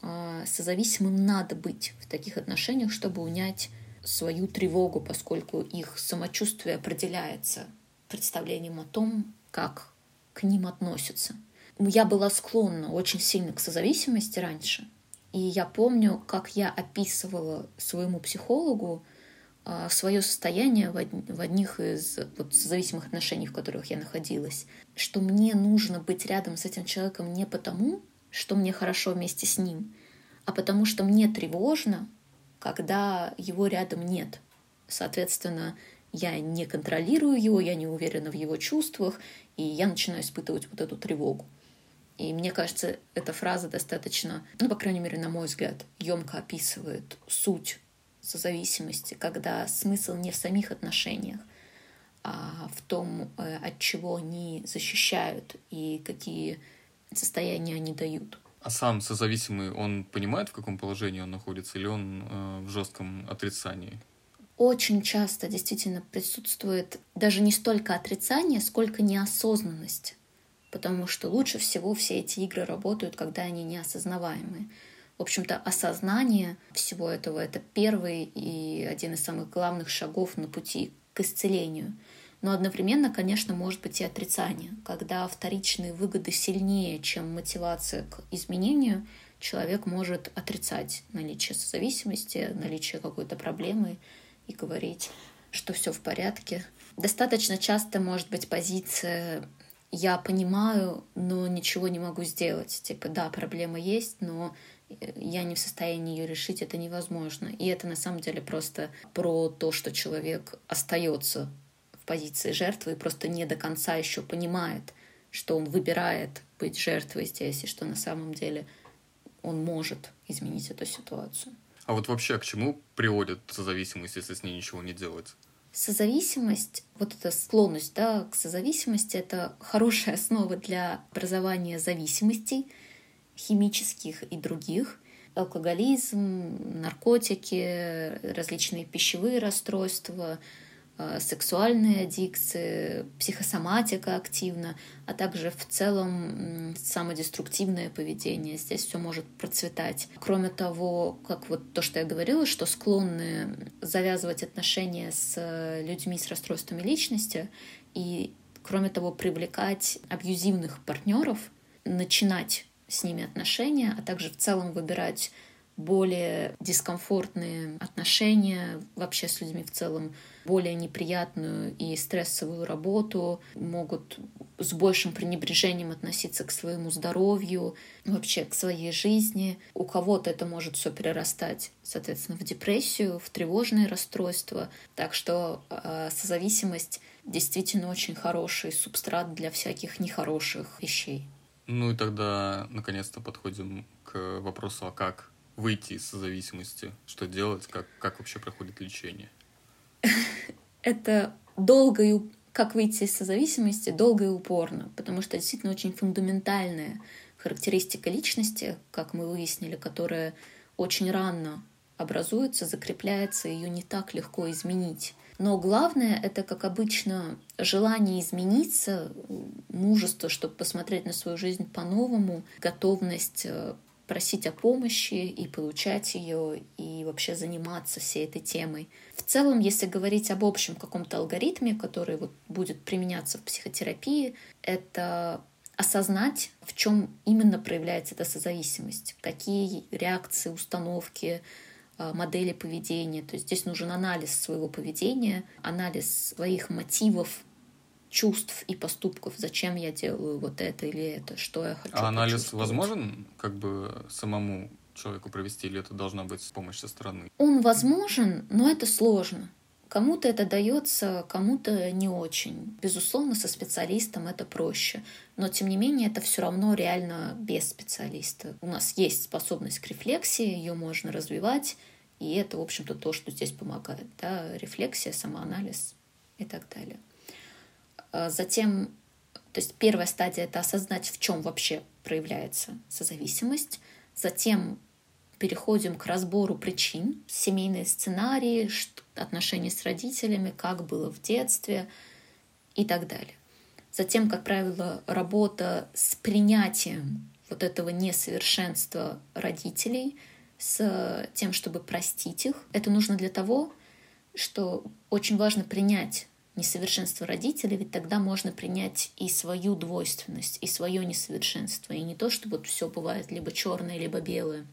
А созависимым надо быть в таких отношениях, чтобы унять свою тревогу, поскольку их самочувствие определяется представлением о том, как к ним относятся я была склонна очень сильно к созависимости раньше. И я помню, как я описывала своему психологу а, свое состояние в одних из вот, зависимых отношений, в которых я находилась, что мне нужно быть рядом с этим человеком не потому, что мне хорошо вместе с ним, а потому что мне тревожно, когда его рядом нет. Соответственно, я не контролирую его, я не уверена в его чувствах, и я начинаю испытывать вот эту тревогу. И мне кажется, эта фраза достаточно, ну, по крайней мере, на мой взгляд, емко описывает суть созависимости, когда смысл не в самих отношениях, а в том, э, от чего они защищают и какие состояния они дают. А сам созависимый, он понимает, в каком положении он находится, или он э, в жестком отрицании? Очень часто действительно присутствует даже не столько отрицание, сколько неосознанность потому что лучше всего все эти игры работают, когда они неосознаваемые. В общем-то, осознание всего этого — это первый и один из самых главных шагов на пути к исцелению. Но одновременно, конечно, может быть и отрицание. Когда вторичные выгоды сильнее, чем мотивация к изменению, человек может отрицать наличие зависимости, наличие какой-то проблемы и говорить, что все в порядке. Достаточно часто может быть позиция я понимаю, но ничего не могу сделать. Типа, да, проблема есть, но я не в состоянии ее решить, это невозможно. И это на самом деле просто про то, что человек остается в позиции жертвы и просто не до конца еще понимает, что он выбирает быть жертвой здесь, и что на самом деле он может изменить эту ситуацию. А вот вообще к чему приводит созависимость, если с ней ничего не делать? Созависимость, вот эта склонность да, к созависимости, это хорошая основа для образования зависимостей, химических и других. Алкоголизм, наркотики, различные пищевые расстройства, сексуальные аддикции, психосоматика активна, а также в целом самодеструктивное поведение. Здесь все может процветать. Кроме того, как вот то, что я говорила, что склонны завязывать отношения с людьми с расстройствами личности и, кроме того, привлекать абьюзивных партнеров, начинать с ними отношения, а также в целом выбирать более дискомфортные отношения вообще с людьми в целом, более неприятную и стрессовую работу, могут с большим пренебрежением относиться к своему здоровью, вообще к своей жизни. У кого-то это может все перерастать, соответственно, в депрессию, в тревожные расстройства. Так что э, созависимость действительно очень хороший субстрат для всяких нехороших вещей. Ну и тогда наконец-то подходим к вопросу, а как выйти из зависимости? Что делать? Как, как вообще проходит лечение? Это долго и как выйти из созависимости долго и упорно, потому что действительно очень фундаментальная характеристика личности, как мы выяснили, которая очень рано образуется, закрепляется, ее не так легко изменить. Но главное — это, как обычно, желание измениться, мужество, чтобы посмотреть на свою жизнь по-новому, готовность э, просить о помощи и получать ее, и вообще заниматься всей этой темой. В целом, если говорить об общем каком-то алгоритме, который вот будет применяться в психотерапии, это осознать, в чем именно проявляется эта созависимость, какие реакции, установки, а, модели поведения. То есть здесь нужен анализ своего поведения, анализ своих мотивов, чувств и поступков, зачем я делаю вот это или это, что я хочу. А анализ возможен как бы самому человеку провести, или это должна быть помощь со стороны? Он возможен, но это сложно. Кому-то это дается, кому-то не очень. Безусловно, со специалистом это проще. Но, тем не менее, это все равно реально без специалиста. У нас есть способность к рефлексии, ее можно развивать, и это, в общем-то, то, что здесь помогает. Да? Рефлексия, самоанализ и так далее. А затем, то есть первая стадия — это осознать, в чем вообще проявляется созависимость. Затем переходим к разбору причин, семейные сценарии, отношения с родителями, как было в детстве и так далее. Затем, как правило, работа с принятием вот этого несовершенства родителей, с тем, чтобы простить их. Это нужно для того, что очень важно принять несовершенство родителей, ведь тогда можно принять и свою двойственность, и свое несовершенство, и не то, что вот все бывает либо черное, либо белое.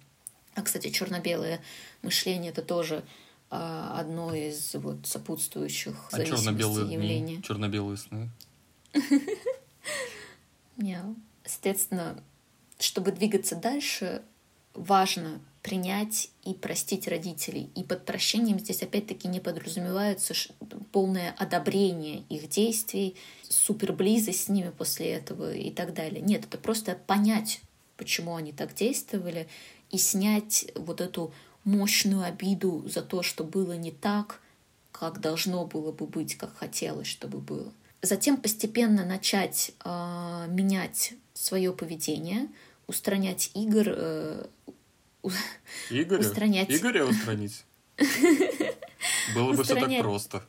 А, кстати, черно-белое мышление это тоже а, одно из вот сопутствующих а черно-белые явлений. Черно-белые сны. Соответственно, чтобы двигаться дальше, важно принять и простить родителей. И под прощением здесь опять-таки не подразумевается полное одобрение их действий, суперблизость с ними после этого и так далее. Нет, это просто понять, почему они так действовали, и снять вот эту мощную обиду за то, что было не так, как должно было бы быть, как хотелось, чтобы было. Затем постепенно начать э, менять свое поведение, устранять игр, э, Игоря? устранять. Игоря устранить? Было бы все так просто.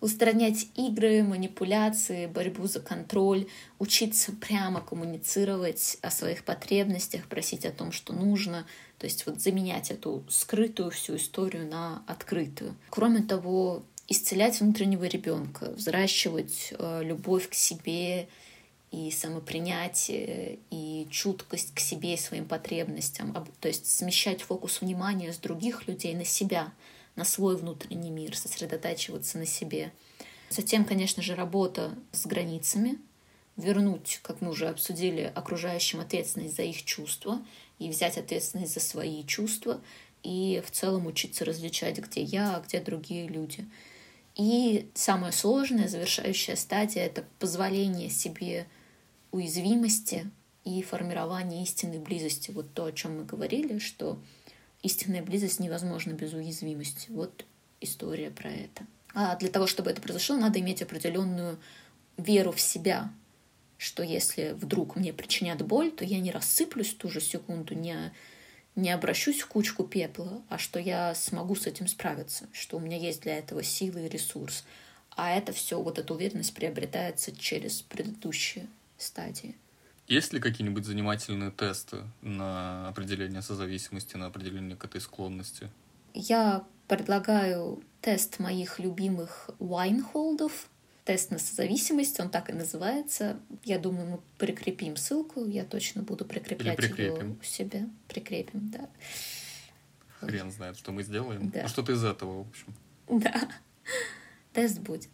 Устранять игры, манипуляции, борьбу за контроль, учиться прямо коммуницировать о своих потребностях, просить о том, что нужно, то есть вот заменять эту скрытую всю историю на открытую. Кроме того, исцелять внутреннего ребенка, взращивать э, любовь к себе и самопринятие, и чуткость к себе и своим потребностям, то есть смещать фокус внимания с других людей на себя, на свой внутренний мир, сосредотачиваться на себе. Затем, конечно же, работа с границами, вернуть, как мы уже обсудили, окружающим ответственность за их чувства и взять ответственность за свои чувства и в целом учиться различать, где я, а где другие люди. И самая сложная, завершающая стадия — это позволение себе уязвимости и формирование истинной близости. Вот то, о чем мы говорили, что истинная близость невозможна без уязвимости. Вот история про это. А для того, чтобы это произошло, надо иметь определенную веру в себя, что если вдруг мне причинят боль, то я не рассыплюсь в ту же секунду, не, не обращусь в кучку пепла, а что я смогу с этим справиться, что у меня есть для этого силы и ресурс. А это все, вот эта уверенность приобретается через предыдущие стадии. Есть ли какие-нибудь занимательные тесты на определение созависимости, на определение к этой склонности? Я предлагаю тест моих любимых вайнхолдов, тест на созависимость, он так и называется. Я думаю, мы прикрепим ссылку, я точно буду прикреплять его у себя. Прикрепим, да. Хрен знает, что мы сделаем. Да. Ну, что-то из этого, в общем. Да, тест будет.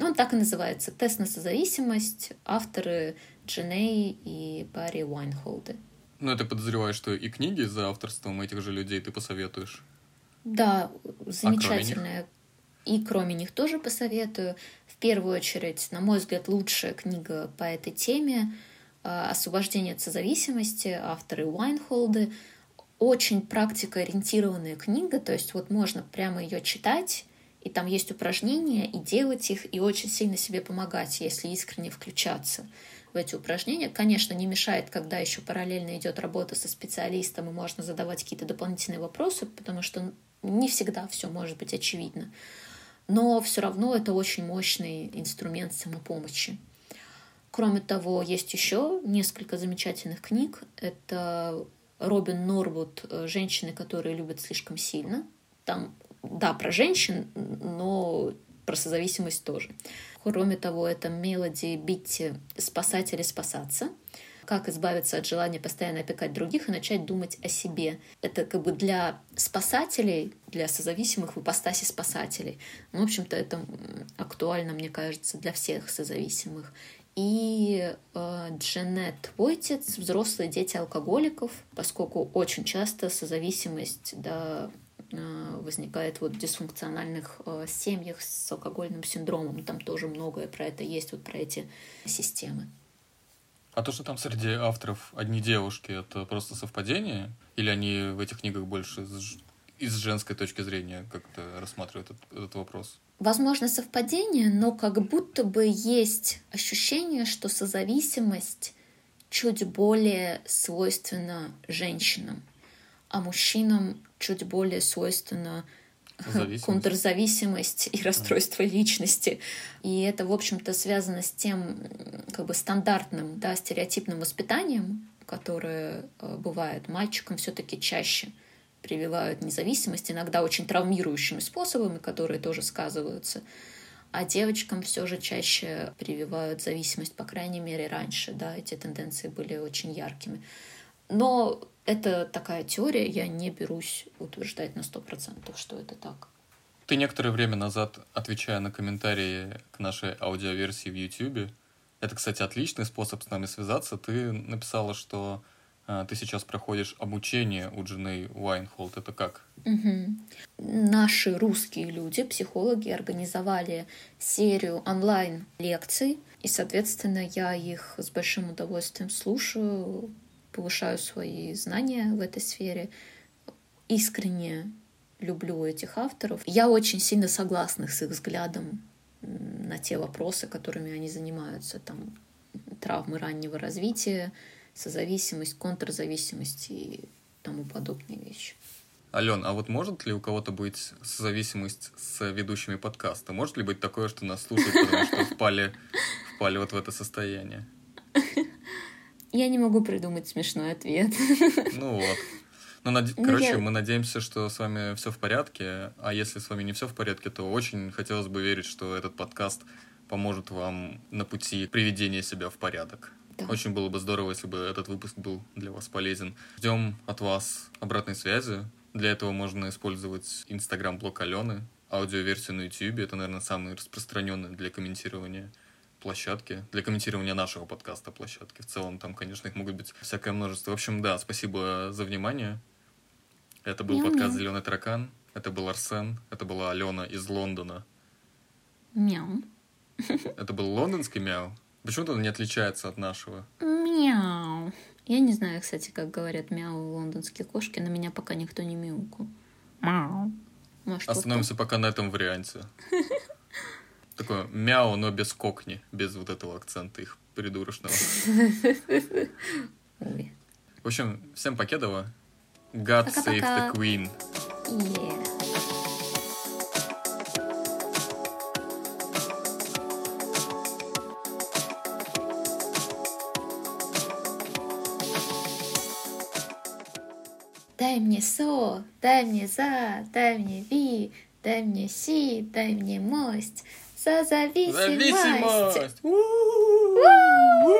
Он так и называется. Тест на созависимость. Авторы Дженей и Барри Уайнхолды. Ну, это подозреваю, что и книги за авторством этих же людей ты посоветуешь. Да, замечательная. А и кроме них тоже посоветую. В первую очередь, на мой взгляд, лучшая книга по этой теме а, «Освобождение от созависимости», авторы Уайнхолды. Очень практикоориентированная книга, то есть вот можно прямо ее читать, и там есть упражнения, и делать их, и очень сильно себе помогать, если искренне включаться в эти упражнения. Конечно, не мешает, когда еще параллельно идет работа со специалистом, и можно задавать какие-то дополнительные вопросы, потому что не всегда все может быть очевидно. Но все равно это очень мощный инструмент самопомощи. Кроме того, есть еще несколько замечательных книг. Это Робин Норвуд «Женщины, которые любят слишком сильно». Там, да, про женщин, но про созависимость тоже. Кроме того, это Мелоди Битти «Спасатели спасаться», как избавиться от желания постоянно опекать других и начать думать о себе. Это как бы для спасателей, для созависимых в ипостаси спасателей. Ну, в общем-то, это актуально, мне кажется, для всех созависимых. И э, Джанет Войтец «Взрослые дети алкоголиков», поскольку очень часто созависимость да, возникает вот в дисфункциональных э, семьях с алкогольным синдромом. Там тоже многое про это есть, вот про эти системы. А то, что там среди авторов одни девушки, это просто совпадение? Или они в этих книгах больше из, из женской точки зрения как-то рассматривают этот, этот вопрос? Возможно, совпадение, но как будто бы есть ощущение, что созависимость чуть более свойственна женщинам, а мужчинам чуть более свойственна контрзависимость и расстройство личности. И это, в общем-то, связано с тем как бы стандартным, да, стереотипным воспитанием, которое э, бывает мальчикам все-таки чаще прививают независимость, иногда очень травмирующими способами, которые тоже сказываются. А девочкам все же чаще прививают зависимость, по крайней мере, раньше, да, эти тенденции были очень яркими. Но это такая теория, я не берусь утверждать на сто процентов, что это так. Ты некоторое время назад, отвечая на комментарии к нашей аудиоверсии в YouTube, это, кстати, отличный способ с нами связаться, ты написала, что э, ты сейчас проходишь обучение у Дженей Уайнхолд. Это как? Угу. Наши русские люди, психологи, организовали серию онлайн-лекций, и, соответственно, я их с большим удовольствием слушаю, повышаю свои знания в этой сфере, искренне люблю этих авторов. Я очень сильно согласна с их взглядом на те вопросы, которыми они занимаются, там травмы раннего развития, созависимость, контрзависимость и тому подобные вещи. Ален, а вот может ли у кого-то быть зависимость с ведущими подкаста? Может ли быть такое, что нас слушают, потому что впали, впали вот в это состояние? Я не могу придумать смешной ответ. Ну вот. Ну, над... ну, короче, я... мы надеемся, что с вами все в порядке. А если с вами не все в порядке, то очень хотелось бы верить, что этот подкаст поможет вам на пути приведения себя в порядок. Да. Очень было бы здорово, если бы этот выпуск был для вас полезен. Ждем от вас обратной связи. Для этого можно использовать инстаграм-блог Алены, аудиоверсию на YouTube. Это, наверное, самый распространенный для комментирования площадки для комментирования нашего подкаста площадки. В целом там, конечно, их могут быть всякое множество. В общем, да, спасибо за внимание. Это был Мяу-мяу. подкаст Зеленый таракан. Это был Арсен. Это была Алена из Лондона. Мяу. Это был лондонский мяу. Почему-то он не отличается от нашего. Мяу. Я не знаю, кстати, как говорят мяу лондонские кошки. На меня пока никто не мяукал. Мяу. Может, Остановимся пока на этом варианте. Такое мяу, но без кокни, без вот этого акцента их придурочного. В общем, всем покедова. God save the queen. Yeah. Дай мне со, дай мне за, дай мне ви, дай мне си, дай мне мость. За зависимость. Зависимость! У-у-у!